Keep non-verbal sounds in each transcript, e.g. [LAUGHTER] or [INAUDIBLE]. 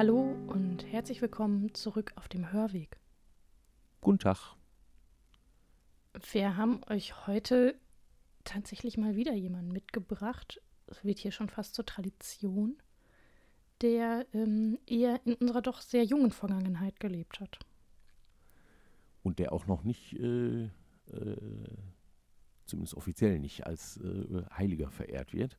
Hallo und herzlich willkommen zurück auf dem Hörweg. Guten Tag. Wir haben euch heute tatsächlich mal wieder jemanden mitgebracht. Es wird hier schon fast zur Tradition, der ähm, eher in unserer doch sehr jungen Vergangenheit gelebt hat. Und der auch noch nicht, äh, äh, zumindest offiziell nicht, als äh, Heiliger verehrt wird.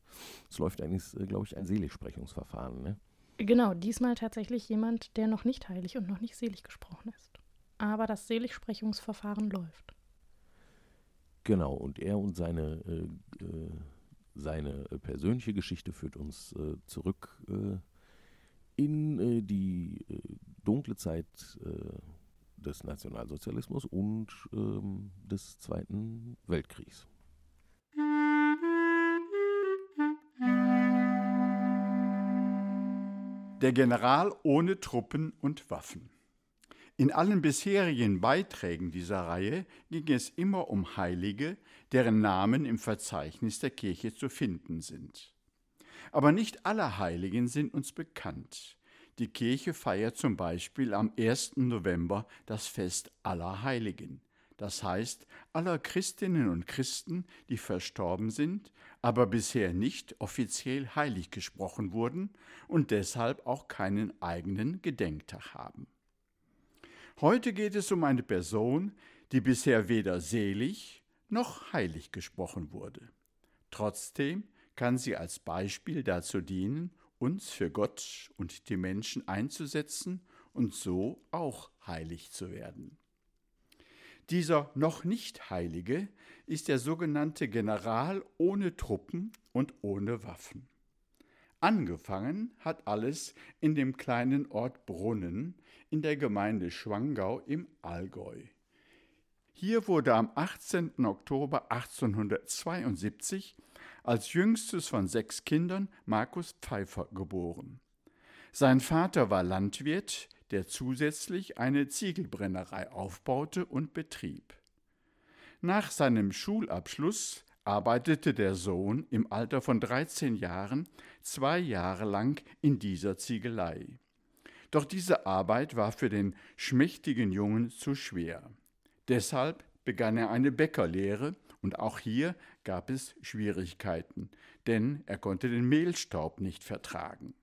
Es läuft eigentlich, äh, glaube ich, ein Seligsprechungsverfahren. Ne? Genau, diesmal tatsächlich jemand, der noch nicht heilig und noch nicht selig gesprochen ist. Aber das Seligsprechungsverfahren läuft. Genau, und er und seine, äh, äh, seine persönliche Geschichte führt uns äh, zurück äh, in äh, die dunkle Zeit des Nationalsozialismus und ähm, des Zweiten Weltkriegs. Der General ohne Truppen und Waffen. In allen bisherigen Beiträgen dieser Reihe ging es immer um Heilige, deren Namen im Verzeichnis der Kirche zu finden sind. Aber nicht alle Heiligen sind uns bekannt. Die Kirche feiert zum Beispiel am 1. November das Fest aller Heiligen, das heißt aller Christinnen und Christen, die verstorben sind, aber bisher nicht offiziell heilig gesprochen wurden und deshalb auch keinen eigenen Gedenktag haben. Heute geht es um eine Person, die bisher weder selig noch heilig gesprochen wurde. Trotzdem kann sie als Beispiel dazu dienen, uns für Gott und die Menschen einzusetzen und so auch heilig zu werden. Dieser noch nicht Heilige ist der sogenannte General ohne Truppen und ohne Waffen. Angefangen hat alles in dem kleinen Ort Brunnen in der Gemeinde Schwangau im Allgäu. Hier wurde am 18. Oktober 1872 als jüngstes von sechs Kindern Markus Pfeiffer geboren. Sein Vater war Landwirt, der zusätzlich eine Ziegelbrennerei aufbaute und betrieb. Nach seinem Schulabschluss arbeitete der Sohn im Alter von 13 Jahren zwei Jahre lang in dieser Ziegelei. Doch diese Arbeit war für den schmächtigen Jungen zu schwer. Deshalb begann er eine Bäckerlehre und auch hier gab es Schwierigkeiten, denn er konnte den Mehlstaub nicht vertragen.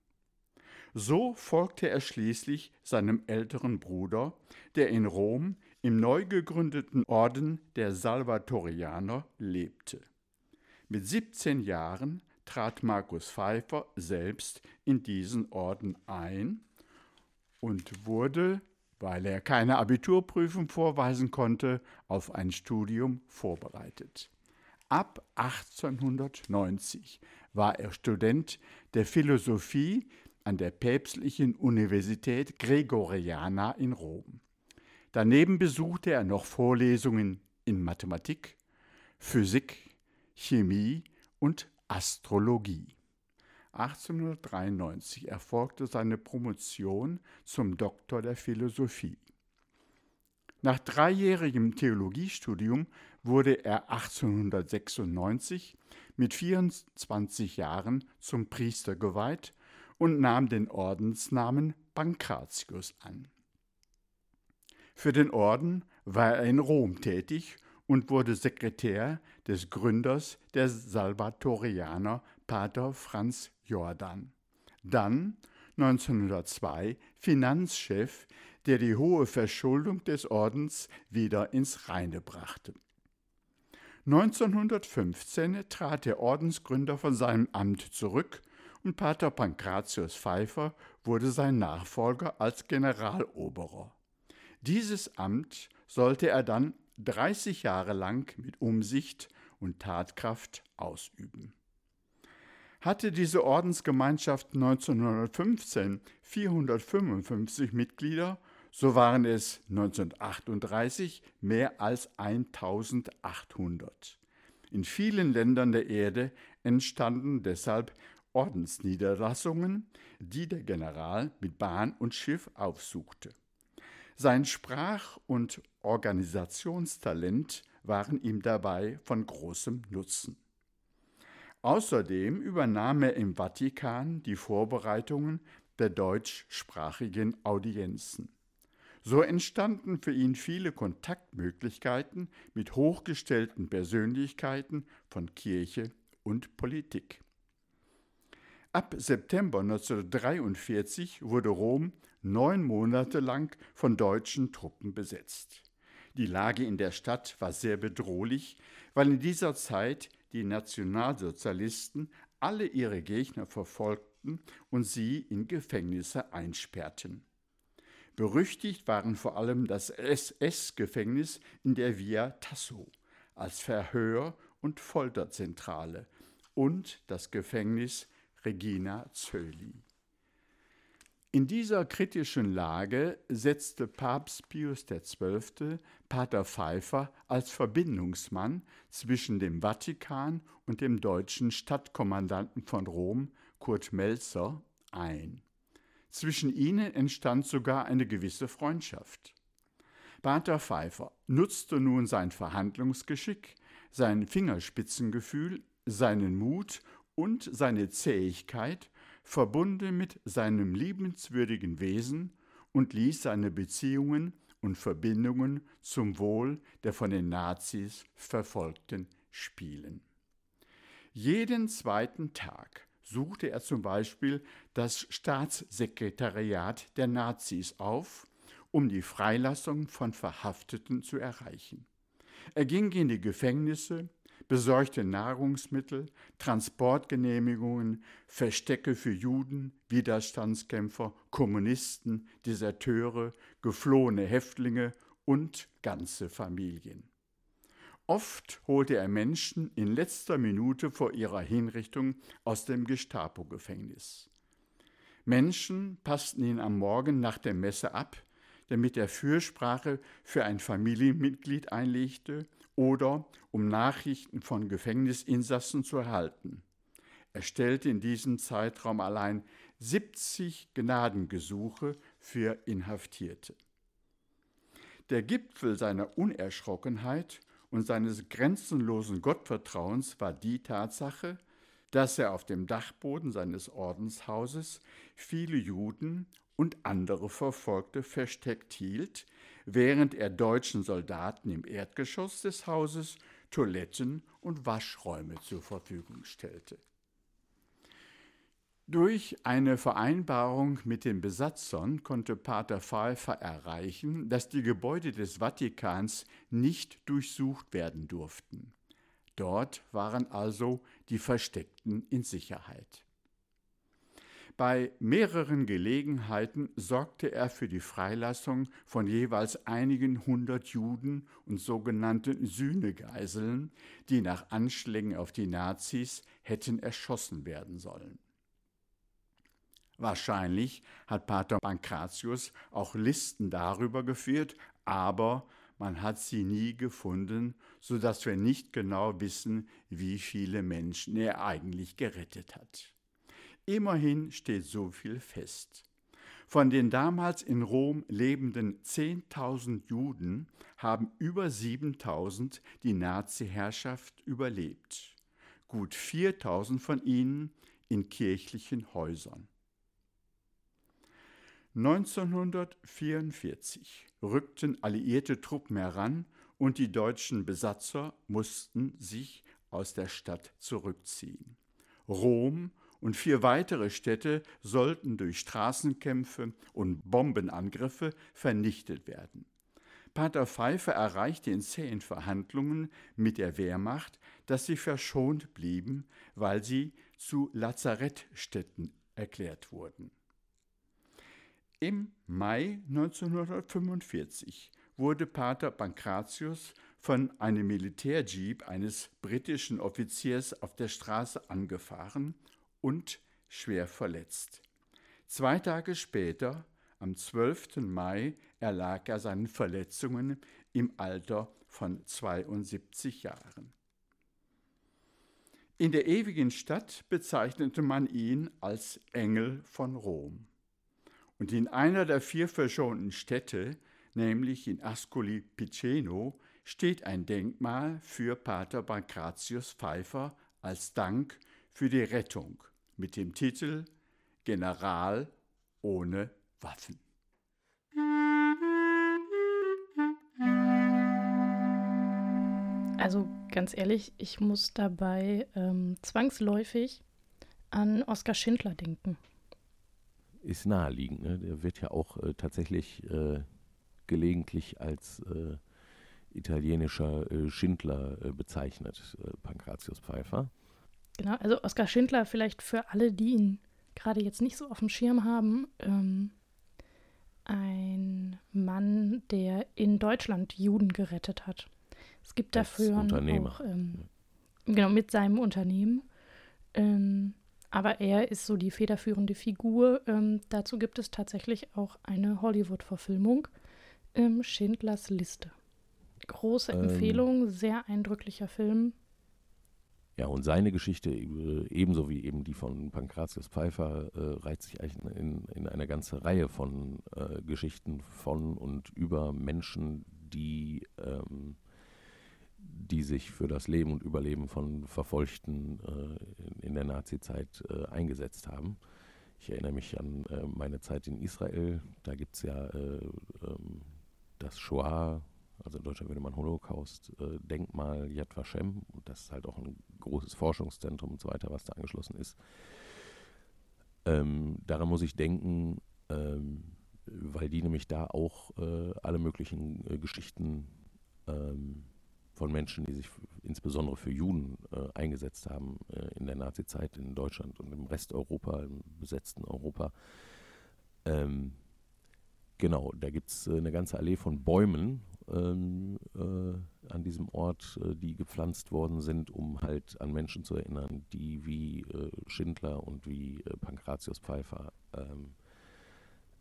So folgte er schließlich seinem älteren Bruder, der in Rom im neu gegründeten Orden der Salvatorianer lebte. Mit 17 Jahren trat Markus Pfeiffer selbst in diesen Orden ein und wurde, weil er keine Abiturprüfung vorweisen konnte, auf ein Studium vorbereitet. Ab 1890 war er Student der Philosophie an der Päpstlichen Universität Gregoriana in Rom. Daneben besuchte er noch Vorlesungen in Mathematik, Physik, Chemie und Astrologie. 1893 erfolgte seine Promotion zum Doktor der Philosophie. Nach dreijährigem Theologiestudium wurde er 1896 mit 24 Jahren zum Priester geweiht und nahm den Ordensnamen Pankratius an. Für den Orden war er in Rom tätig und wurde Sekretär des Gründers der Salvatorianer, Pater Franz Jordan. Dann 1902 Finanzchef, der die hohe Verschuldung des Ordens wieder ins Reine brachte. 1915 trat der Ordensgründer von seinem Amt zurück und Pater Pankratius Pfeiffer wurde sein Nachfolger als Generaloberer. Dieses Amt sollte er dann 30 Jahre lang mit Umsicht und Tatkraft ausüben. Hatte diese Ordensgemeinschaft 1915 455 Mitglieder, so waren es 1938 mehr als 1800. In vielen Ländern der Erde entstanden deshalb Ordensniederlassungen, die der General mit Bahn und Schiff aufsuchte. Sein Sprach- und Organisationstalent waren ihm dabei von großem Nutzen. Außerdem übernahm er im Vatikan die Vorbereitungen der deutschsprachigen Audienzen. So entstanden für ihn viele Kontaktmöglichkeiten mit hochgestellten Persönlichkeiten von Kirche und Politik. Ab September 1943 wurde Rom neun Monate lang von deutschen Truppen besetzt. Die Lage in der Stadt war sehr bedrohlich, weil in dieser Zeit die Nationalsozialisten alle ihre Gegner verfolgten und sie in Gefängnisse einsperrten. Berüchtigt waren vor allem das SS-Gefängnis in der Via Tasso als Verhör- und Folterzentrale und das Gefängnis Regina Zöli. In dieser kritischen Lage setzte Papst Pius XII. Pater Pfeiffer als Verbindungsmann zwischen dem Vatikan und dem deutschen Stadtkommandanten von Rom, Kurt Melzer, ein. Zwischen ihnen entstand sogar eine gewisse Freundschaft. Pater Pfeiffer nutzte nun sein Verhandlungsgeschick, sein Fingerspitzengefühl, seinen Mut und seine Zähigkeit, verbunden mit seinem liebenswürdigen Wesen und ließ seine Beziehungen und Verbindungen zum Wohl der von den Nazis Verfolgten spielen. Jeden zweiten Tag suchte er zum Beispiel das Staatssekretariat der Nazis auf, um die Freilassung von Verhafteten zu erreichen. Er ging in die Gefängnisse, besorgte Nahrungsmittel, Transportgenehmigungen, Verstecke für Juden, Widerstandskämpfer, Kommunisten, Deserteure, geflohene Häftlinge und ganze Familien. Oft holte er Menschen in letzter Minute vor ihrer Hinrichtung aus dem Gestapo-Gefängnis. Menschen passten ihn am Morgen nach der Messe ab, damit er Fürsprache für ein Familienmitglied einlegte oder um Nachrichten von Gefängnisinsassen zu erhalten. Er stellte in diesem Zeitraum allein 70 Gnadengesuche für Inhaftierte. Der Gipfel seiner Unerschrockenheit und seines grenzenlosen Gottvertrauens war die Tatsache, dass er auf dem Dachboden seines Ordenshauses viele Juden und andere Verfolgte versteckt hielt, während er deutschen Soldaten im Erdgeschoss des Hauses Toiletten und Waschräume zur Verfügung stellte. Durch eine Vereinbarung mit den Besatzern konnte Pater Pfeiffer erreichen, dass die Gebäude des Vatikans nicht durchsucht werden durften. Dort waren also die Versteckten in Sicherheit. Bei mehreren Gelegenheiten sorgte er für die Freilassung von jeweils einigen hundert Juden und sogenannten Sühnegeiseln, die nach Anschlägen auf die Nazis hätten erschossen werden sollen. Wahrscheinlich hat Pater Pankratius auch Listen darüber geführt, aber man hat sie nie gefunden, so dass wir nicht genau wissen, wie viele Menschen er eigentlich gerettet hat. Immerhin steht so viel fest. Von den damals in Rom lebenden 10.000 Juden haben über 7.000 die Nazi-Herrschaft überlebt. Gut 4.000 von ihnen in kirchlichen Häusern. 1944 rückten alliierte Truppen heran und die deutschen Besatzer mussten sich aus der Stadt zurückziehen. Rom und vier weitere Städte sollten durch Straßenkämpfe und Bombenangriffe vernichtet werden. Pater Pfeiffer erreichte in zähen Verhandlungen mit der Wehrmacht, dass sie verschont blieben, weil sie zu Lazarettstädten erklärt wurden. Im Mai 1945 wurde Pater Pankratius von einem Militärjeep eines britischen Offiziers auf der Straße angefahren und schwer verletzt. Zwei Tage später, am 12. Mai, erlag er seinen Verletzungen im Alter von 72 Jahren. In der ewigen Stadt bezeichnete man ihn als Engel von Rom. Und in einer der vier verschonten Städte, nämlich in Ascoli Piceno, steht ein Denkmal für Pater Pankratius Pfeiffer als Dank für die Rettung mit dem Titel General ohne Waffen. Also ganz ehrlich, ich muss dabei ähm, zwangsläufig an Oskar Schindler denken. Ist naheliegend. Ne? Der wird ja auch äh, tatsächlich äh, gelegentlich als äh, italienischer äh, Schindler bezeichnet, Pankratius Pfeiffer. Genau, also Oskar Schindler vielleicht für alle, die ihn gerade jetzt nicht so auf dem Schirm haben. Ähm, ein Mann, der in Deutschland Juden gerettet hat. Es gibt Als dafür Unternehmer. auch, ähm, genau, mit seinem Unternehmen. Ähm, aber er ist so die federführende Figur. Ähm, dazu gibt es tatsächlich auch eine Hollywood-Verfilmung, ähm, Schindlers Liste. Große Ähm. Empfehlung, sehr eindrücklicher Film. Ja, und seine Geschichte, äh, ebenso wie eben die von Pankratius Pfeiffer, äh, reiht sich eigentlich in, in eine ganze Reihe von äh, Geschichten von und über Menschen, die, ähm, die sich für das Leben und Überleben von Verfolgten äh, in, der Nazizeit äh, eingesetzt haben. Ich erinnere mich an äh, meine Zeit in Israel. Da gibt es ja äh, ähm, das Shoah, also in Deutschland würde man Holocaust, äh, Denkmal Yad Vashem. Und das ist halt auch ein großes Forschungszentrum und so weiter, was da angeschlossen ist. Ähm, daran muss ich denken, ähm, weil die nämlich da auch äh, alle möglichen Geschichten ähm, von Menschen, die sich insbesondere für Juden äh, eingesetzt haben äh, in der Nazizeit in Deutschland und im Rest Europa, im besetzten Europa. Ähm, genau, da gibt es äh, eine ganze Allee von Bäumen ähm, äh, an diesem Ort, äh, die gepflanzt worden sind, um halt an Menschen zu erinnern, die wie äh, Schindler und wie Pankratius Pfeiffer ähm,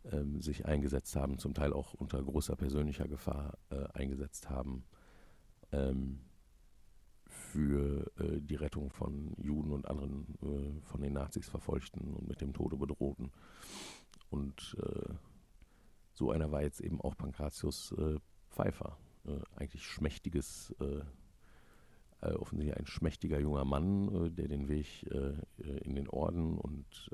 ähm, sich eingesetzt haben, zum Teil auch unter großer persönlicher Gefahr eingesetzt haben ähm, für äh, die Rettung von Juden und anderen äh, von den Nazis verfolgten und mit dem Tode bedrohten. Und äh, so einer war jetzt eben auch Pankratius äh, Pfeiffer. Äh, eigentlich schmächtiges, äh, offensichtlich ein schmächtiger junger Mann, der den Weg in den Orden und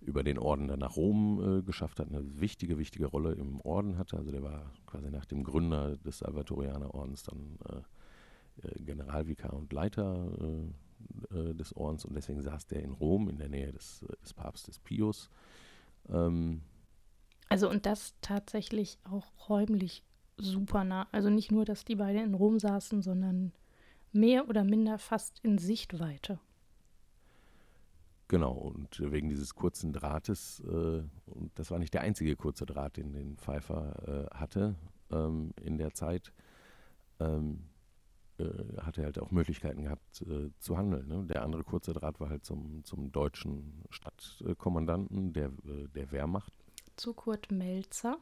über den Orden dann nach Rom äh, geschafft hat, eine wichtige, wichtige Rolle im Orden hatte. Also der war quasi nach dem Gründer des Salvatorianerordens dann äh, äh, Generalvikar und Leiter äh, äh, des Ordens und deswegen saß der in Rom in der Nähe des, des Papstes Pius. Ähm, Also und das tatsächlich auch räumlich super nah. Also nicht nur, dass die beiden in Rom saßen, sondern mehr oder minder fast in Sichtweite. Genau, und wegen dieses kurzen Drahtes, äh, und das war nicht der einzige kurze Draht, den den Pfeiffer äh, hatte ähm, in der Zeit, ähm, äh, hat er halt auch Möglichkeiten gehabt äh, zu handeln. Ne? Der andere kurze Draht war halt zum, zum deutschen Stadtkommandanten der, äh, der Wehrmacht. Zu Kurt Melzer.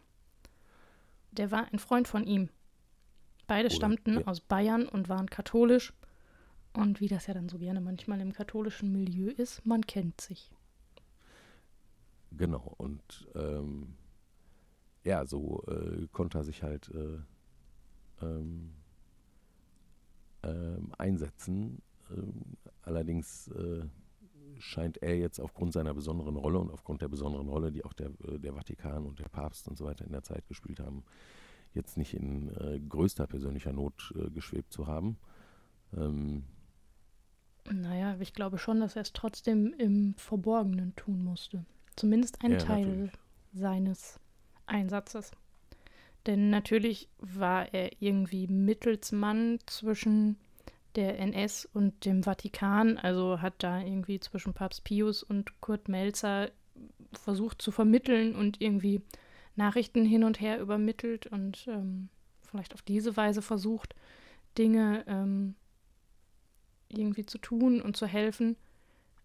Der war ein Freund von ihm. Beide Oder- stammten ja. aus Bayern und waren katholisch. Und wie das ja dann so gerne manchmal im katholischen Milieu ist, man kennt sich. Genau, und ähm, ja, so äh, konnte er sich halt äh, ähm, ähm, einsetzen. Ähm, allerdings äh, scheint er jetzt aufgrund seiner besonderen Rolle und aufgrund der besonderen Rolle, die auch der, äh, der Vatikan und der Papst und so weiter in der Zeit gespielt haben, jetzt nicht in äh, größter persönlicher Not äh, geschwebt zu haben. Ähm, Naja, ich glaube schon, dass er es trotzdem im Verborgenen tun musste. Zumindest ein Ja, Teil natürlich. seines Einsatzes. Denn natürlich war er irgendwie Mittelsmann zwischen der NS und dem Vatikan, also hat da irgendwie zwischen Papst Pius und Kurt Melzer versucht zu vermitteln und irgendwie Nachrichten hin und her übermittelt und ähm, vielleicht auf diese Weise versucht, Dinge ähm, irgendwie zu tun und zu helfen.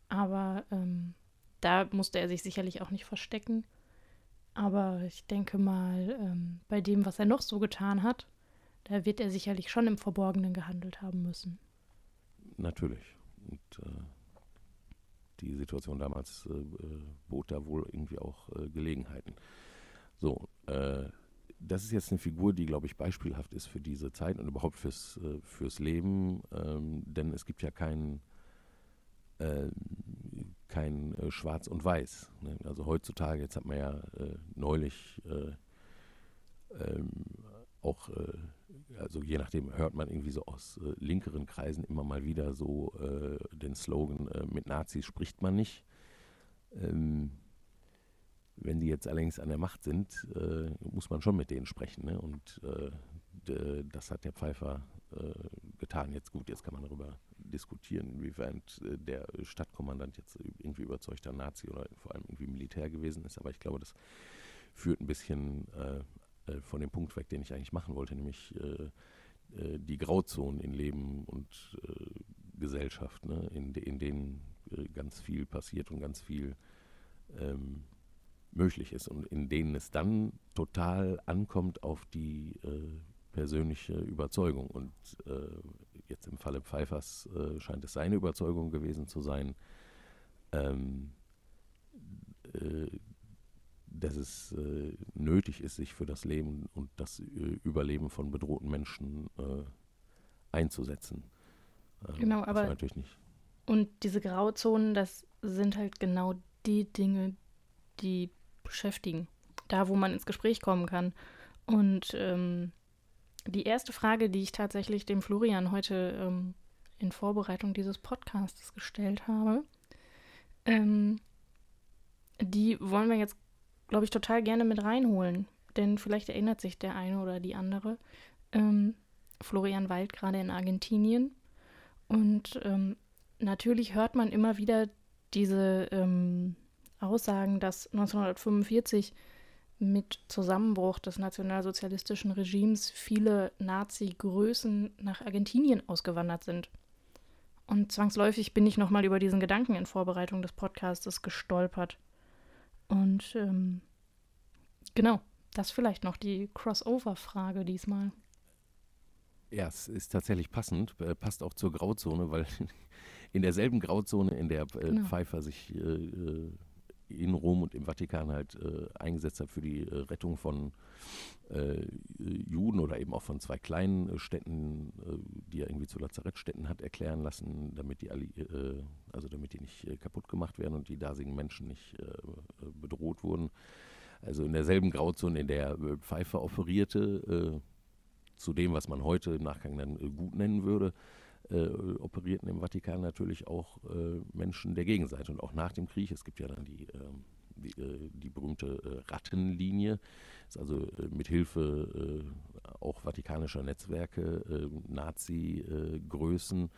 Aber ähm, da musste er sich sicherlich auch nicht verstecken. Aber ich denke mal, ähm, bei dem, was er noch so getan hat, da wird er sicherlich schon im Verborgenen gehandelt haben müssen. Natürlich. Und äh, die Situation damals äh, äh, bot da wohl irgendwie auch äh, Gelegenheiten. So, äh, das ist jetzt eine Figur, die, glaube ich, beispielhaft ist für diese Zeit und überhaupt fürs, äh, fürs Leben, ähm, denn es gibt ja ähm, kein äh, Schwarz und Weiß. Ne? Also heutzutage, jetzt hat man ja äh, neulich äh, ähm, auch, äh, also je nachdem hört man irgendwie so aus äh, linkeren Kreisen immer mal wieder so äh, den Slogan, mit Nazis spricht man nicht. Ähm, wenn die jetzt allerdings an der Macht sind, muss man schon mit denen sprechen. Ne? Und das hat der Pfeiffer getan. Jetzt gut, jetzt kann man darüber diskutieren, inwiefern äh, der Stadtkommandant jetzt irgendwie überzeugter Nazi oder vor allem irgendwie Militär gewesen ist. Aber ich glaube, das führt ein bisschen äh, äh von dem Punkt weg, den ich eigentlich machen wollte, nämlich äh, äh die Grauzonen in Leben und äh, Gesellschaft, ne, in, de in, denen ganz viel passiert und ganz viel ähm, möglich ist und in denen es dann total ankommt auf die persönliche Überzeugung. Und jetzt im Falle Pfeiffers äh, scheint es seine Überzeugung gewesen zu sein, ähm, äh, dass es äh, nötig ist, sich für das Leben und das äh, Überleben von bedrohten Menschen äh, einzusetzen. Ähm, genau, aber natürlich nicht. Und diese Grauzonen, das sind halt genau die Dinge, die beschäftigen. Da, wo man ins Gespräch kommen kann. Und ähm, die erste Frage, die ich tatsächlich dem Florian heute ähm, in Vorbereitung dieses Podcasts gestellt habe, ähm, die wollen wir jetzt, glaube ich, total gerne mit reinholen. Denn vielleicht erinnert sich der eine oder die andere. Ähm, Florian weilt gerade in Argentinien. Und ähm, natürlich hört man immer wieder diese ähm, Aussagen, dass 1945 mit Zusammenbruch des nationalsozialistischen Regimes viele Nazi-Größen nach Argentinien ausgewandert sind. Und zwangsläufig bin ich nochmal über diesen Gedanken in Vorbereitung des Podcasts gestolpert. Und ähm, genau, das vielleicht noch die Crossover-Frage diesmal. Ja, es ist tatsächlich passend, äh, passt auch zur Grauzone, weil [LAUGHS] in derselben Grauzone, in der äh, genau. Pfeiffer sich äh, äh in Rom und im Vatikan halt äh, eingesetzt hat für die äh, Rettung von äh, Juden oder eben auch von zwei kleinen äh, Städten, äh, die er irgendwie zu Lazarettstädten hat erklären lassen, damit die, äh, also damit die nicht kaputt gemacht werden und die dasigen Menschen nicht bedroht wurden. Also in derselben Grauzone, in der Pfeiffer operierte, zu dem, was man heute im Nachgang dann gut nennen würde, äh, operierten im Vatikan natürlich auch äh, Menschen der Gegenseite. Und auch nach dem Krieg, es gibt ja dann die, ähm, die, äh, die berühmte äh, Rattenlinie, ist also äh, mit Hilfe auch vatikanischer Netzwerke, Nazi-Größen,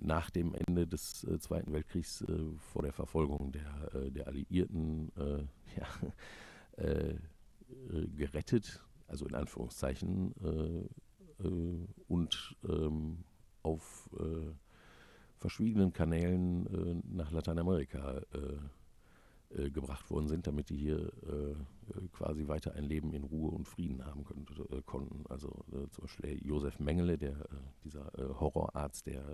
nach dem Ende des Zweiten Weltkriegs vor der Verfolgung der, der Alliierten [LAUGHS] ja, gerettet, also in Anführungszeichen, und ähm, auf äh, verschiedenen Kanälen äh, nach Lateinamerika äh, äh, gebracht worden sind, damit die hier äh, quasi weiter ein Leben in Ruhe und Frieden haben können, konnten. Also zum Beispiel Josef Mengele, der, dieser Horrorarzt, der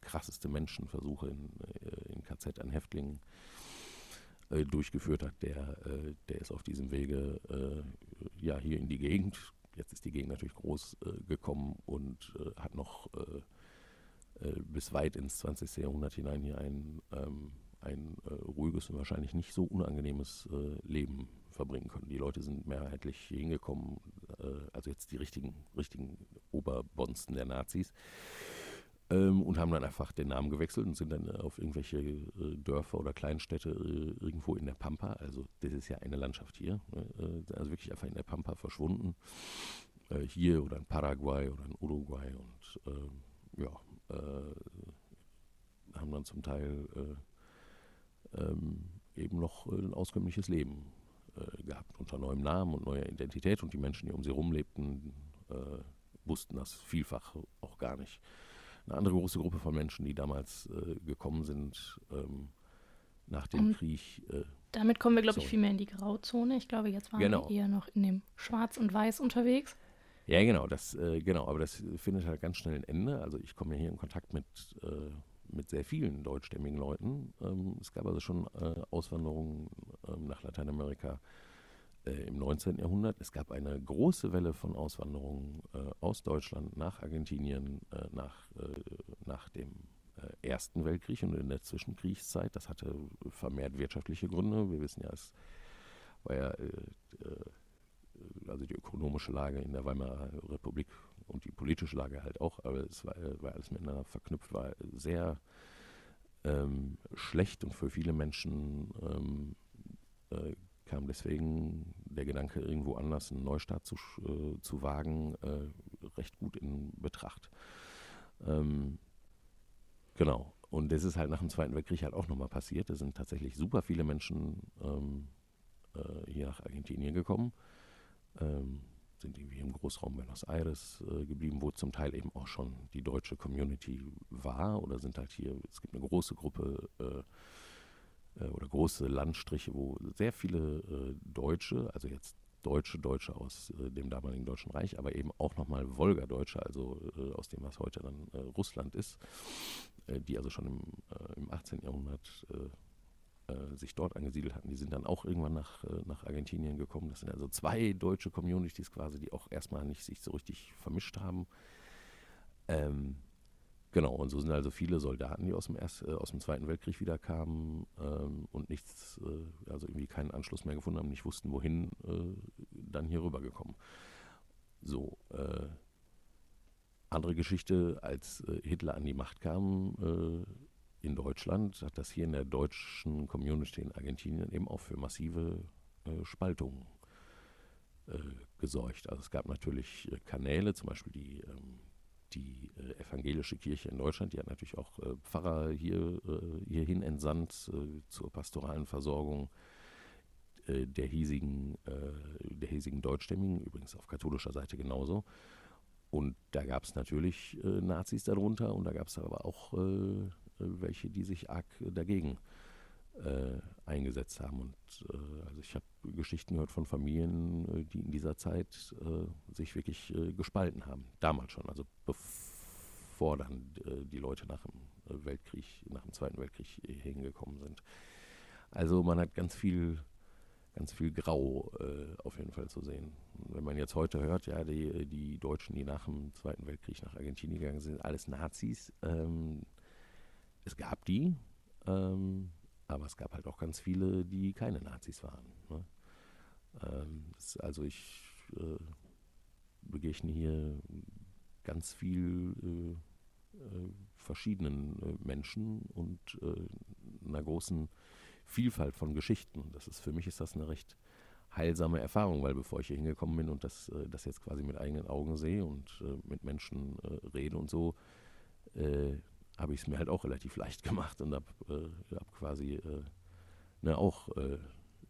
krasseste Menschenversuche in, in KZ an Häftlingen durchgeführt hat, der, der ist auf diesem Wege ja hier in die Gegend Jetzt ist die Gegend natürlich groß gekommen und hat noch äh, äh, bis weit ins 20. Jahrhundert hinein hier ein, ähm, ein äh, ruhiges und wahrscheinlich nicht so unangenehmes äh, Leben verbringen können. Die Leute sind mehrheitlich hingekommen, äh, also jetzt die richtigen, richtigen Oberbonsten der Nazis, ähm, und haben dann einfach den Namen gewechselt und sind dann auf irgendwelche äh, Dörfer oder Kleinstädte äh, irgendwo in der Pampa, also das ist ja eine Landschaft hier, ne, also wirklich einfach in der Pampa verschwunden. hier oder in Paraguay oder in Uruguay und ähm, ja, äh, haben dann zum Teil äh, ähm, eben noch ein auskömmliches Leben äh, gehabt unter neuem Namen und neuer Identität und die Menschen, die um sie herum lebten, wussten das vielfach auch gar nicht. Eine andere große Gruppe von Menschen, die damals gekommen sind, ähm, nach dem und Krieg. Äh, damit kommen wir, glaube ich, viel mehr in die Grauzone. Ich glaube, jetzt waren genau. wir eher noch in dem Schwarz und Weiß unterwegs. Ja, genau, das, äh, genau, aber das findet halt ganz schnell ein Ende. Also ich komme ja hier in Kontakt mit, äh, mit sehr vielen deutschstämmigen Leuten. Ähm, es gab also schon äh, Auswanderungen ähm, nach Lateinamerika äh, im 19. Jahrhundert. Es gab eine große Welle von Auswanderungen äh, aus Deutschland nach Argentinien, äh, nach, nach dem Ersten Weltkrieg und in der Zwischenkriegszeit. Das hatte vermehrt wirtschaftliche Gründe. Wir wissen ja, es war ja also die ökonomische Lage in der Weimarer Republik und die politische Lage halt auch, aber es war, äh, war alles miteinander verknüpft, war sehr ähm, schlecht und für viele Menschen ähm, äh, kam deswegen der Gedanke, irgendwo anders einen Neustart zu, äh, zu wagen, äh, recht gut in Betracht. Ähm, genau. Und das ist halt nach dem Zweiten Weltkrieg halt auch nochmal passiert. Da sind tatsächlich super viele Menschen ähm, äh, hier nach Argentinien gekommen, ähm, sind irgendwie im Großraum Buenos Aires äh, geblieben, wo zum Teil eben auch schon die deutsche Community war oder sind halt hier, es gibt eine große Gruppe äh, äh oder große Landstriche, wo sehr viele äh, Deutsche, also jetzt Deutsche, Deutsche aus äh, dem damaligen Deutschen Reich, aber eben auch nochmal Wolga-Deutsche, also äh, aus dem, was heute dann Russland ist, die also schon im, im 18. Jahrhundert äh, sich dort angesiedelt hatten. Die sind dann auch irgendwann nach, nach Argentinien gekommen. Das sind also zwei deutsche Communities quasi, die auch erstmal nicht sich so richtig vermischt haben. Ähm, Genau, und so sind also viele Soldaten, die aus dem, Erst, äh, aus dem Zweiten Weltkrieg wiederkamen ähm, und nichts, äh, also irgendwie keinen Anschluss mehr gefunden haben, nicht wussten, wohin, äh, dann hier rübergekommen. So, äh, andere Geschichte, als äh, Hitler an die Macht kam äh, in Deutschland, hat das hier in der deutschen Community in Argentinien eben auch für massive Spaltungen gesorgt. Also es gab natürlich Kanäle, zum Beispiel die ähm, die äh, evangelische Kirche in Deutschland, die hat natürlich auch äh, Pfarrer hier, äh, hierhin entsandt äh, zur pastoralen Versorgung äh, der hiesigen, äh, der hiesigen Deutschstämmigen, übrigens auf katholischer Seite genauso. Und da gab es natürlich Nazis darunter und da gab es aber auch welche, die sich arg dagegen äh, eingesetzt haben. Und äh, also ich habe Geschichten gehört von Familien, äh, die in dieser Zeit äh, sich wirklich äh, gespalten haben. Damals schon, also bevor dann äh, die Leute nach dem Weltkrieg, nach dem Zweiten Weltkrieg hingekommen sind. Also man hat ganz viel ganz viel Grau äh, auf jeden Fall zu sehen. Wenn man jetzt heute hört, ja, die, die Deutschen, die nach dem Zweiten Weltkrieg nach Argentinien gegangen sind, alles Nazis. Ähm, es gab die, ähm, aber es gab halt auch ganz viele, die keine Nazis waren. Ne? Ähm, also ich äh, begegne hier ganz viel äh, äh, verschiedenen äh, Menschen und äh, einer großen Vielfalt von Geschichten. Das ist für mich ist das eine recht heilsame Erfahrung, weil bevor ich hier hingekommen bin und das, äh, das jetzt quasi mit eigenen Augen sehe und mit Menschen rede und so, habe ich es mir halt auch relativ leicht gemacht und habe äh, hab quasi äh, ne, auch äh,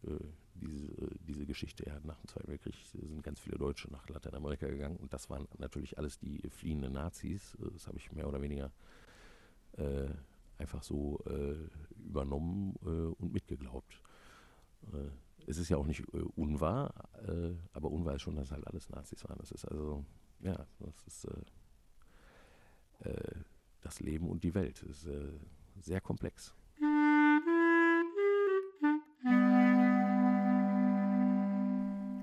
äh diese, diese Geschichte, ja, nach dem Zweiten Weltkrieg sind ganz viele Deutsche nach Lateinamerika gegangen und das waren natürlich alles die fliehenden Nazis. Das habe ich mehr oder weniger äh, einfach so äh, übernommen und mitgeglaubt. es ist ja auch nicht unwahr, aber unwahr ist schon, dass halt alles Nazis waren. Das ist also, ja, das ist das Leben und die Welt. Das ist äh, sehr komplex.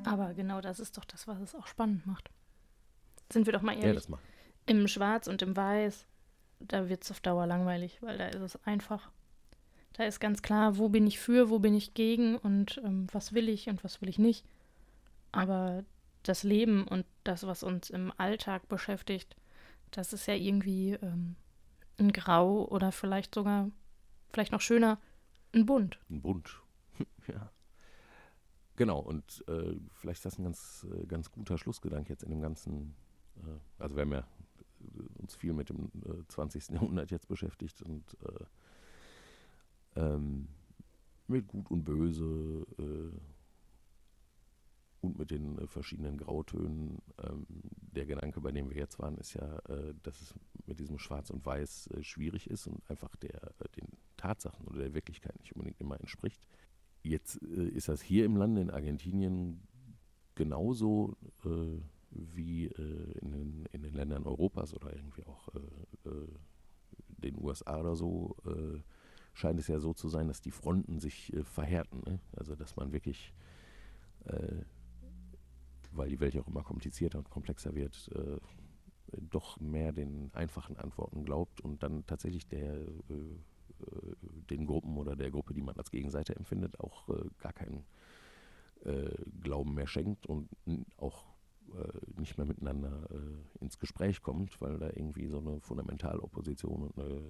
Aber genau das ist doch das, was es auch spannend macht. Sind wir doch mal ehrlich. Ja. Im Schwarz und im Weiß, da wird es auf Dauer langweilig, weil da ist es einfach. Da ist ganz klar, wo bin ich für, wo bin ich gegen und ähm, was will ich und was will ich nicht. Aber das Leben und das, was uns im Alltag beschäftigt, das ist ja irgendwie ähm, ein Grau oder vielleicht sogar, vielleicht noch schöner, ein Bunt. Ein Bunt, [LAUGHS] ja. Genau, und äh, vielleicht ist das ein ganz, äh, ganz guter Schlussgedanke jetzt in dem ganzen, äh, also wir haben ja äh, uns viel mit dem 20. Äh, Jahrhundert jetzt beschäftigt und äh, ähm, mit Gut und Böse, und mit den äh, verschiedenen Grautönen. Ähm, der Gedanke, bei dem wir jetzt waren, ist ja, äh, dass es mit diesem Schwarz und Weiß äh, schwierig ist und einfach der, äh, den Tatsachen oder der Wirklichkeit nicht unbedingt immer entspricht. Jetzt äh, ist das hier im Lande in Argentinien genauso äh, wie in den, in, den, Ländern Europas oder irgendwie auch den USA oder so. scheint es ja so zu sein, dass die Fronten sich verhärten. Ne? Also dass man wirklich weil die Welt ja auch immer komplizierter und komplexer wird, äh, doch mehr den einfachen Antworten glaubt und dann tatsächlich der äh, den Gruppen oder der Gruppe, die man als Gegenseite empfindet, auch äh, gar keinen äh, Glauben mehr schenkt und auch äh, nicht mehr miteinander äh, ins Gespräch kommt, weil da irgendwie so eine Fundamentalopposition und eine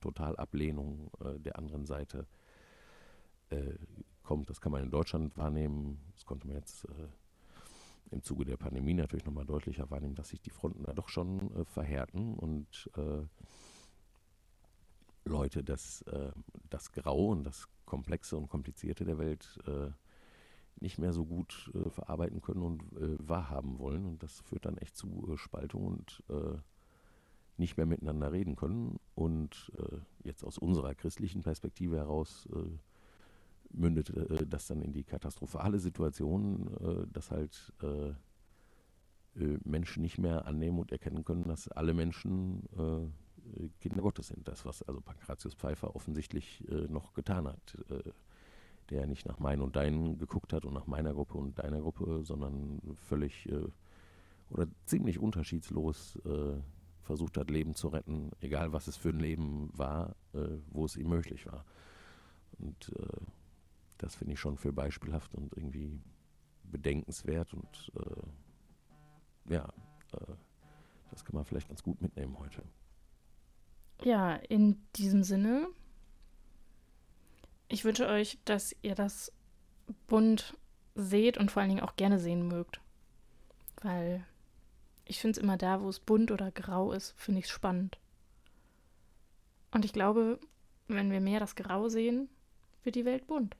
Totalablehnung der anderen Seite kommt. Das kann man in Deutschland wahrnehmen. Das konnte man jetzt im Zuge der Pandemie natürlich nochmal deutlicher wahrnehmen, dass sich die Fronten da doch schon verhärten und Leute das, äh, das Grau und das Komplexe und Komplizierte der Welt äh, nicht mehr so gut äh, verarbeiten können und äh, wahrhaben wollen. Und das führt dann echt zu äh, Spaltung und äh, nicht mehr miteinander reden können. Und jetzt aus unserer christlichen Perspektive heraus mündet das dann in die katastrophale Situation, dass halt Menschen nicht mehr annehmen und erkennen können, dass alle Menschen Kinder Gottes sind. Das, was also Pankratius Pfeiffer offensichtlich äh, noch getan hat. Äh, der nicht nach meinen und deinen geguckt hat und nach meiner Gruppe und deiner Gruppe, sondern völlig äh, oder ziemlich unterschiedslos äh, versucht hat, Leben zu retten, egal was es für ein Leben war, äh, wo es ihm möglich war. Und äh, das finde ich schon für beispielhaft und irgendwie bedenkenswert und ja, das kann man vielleicht ganz gut mitnehmen heute. Ja, in diesem Sinne, ich wünsche euch, dass ihr das bunt seht und vor allen Dingen auch gerne sehen mögt. Weil ich finde es immer da, wo es bunt oder grau ist, finde ich es spannend. Und ich glaube, wenn wir mehr das Grau sehen, wird die Welt bunt.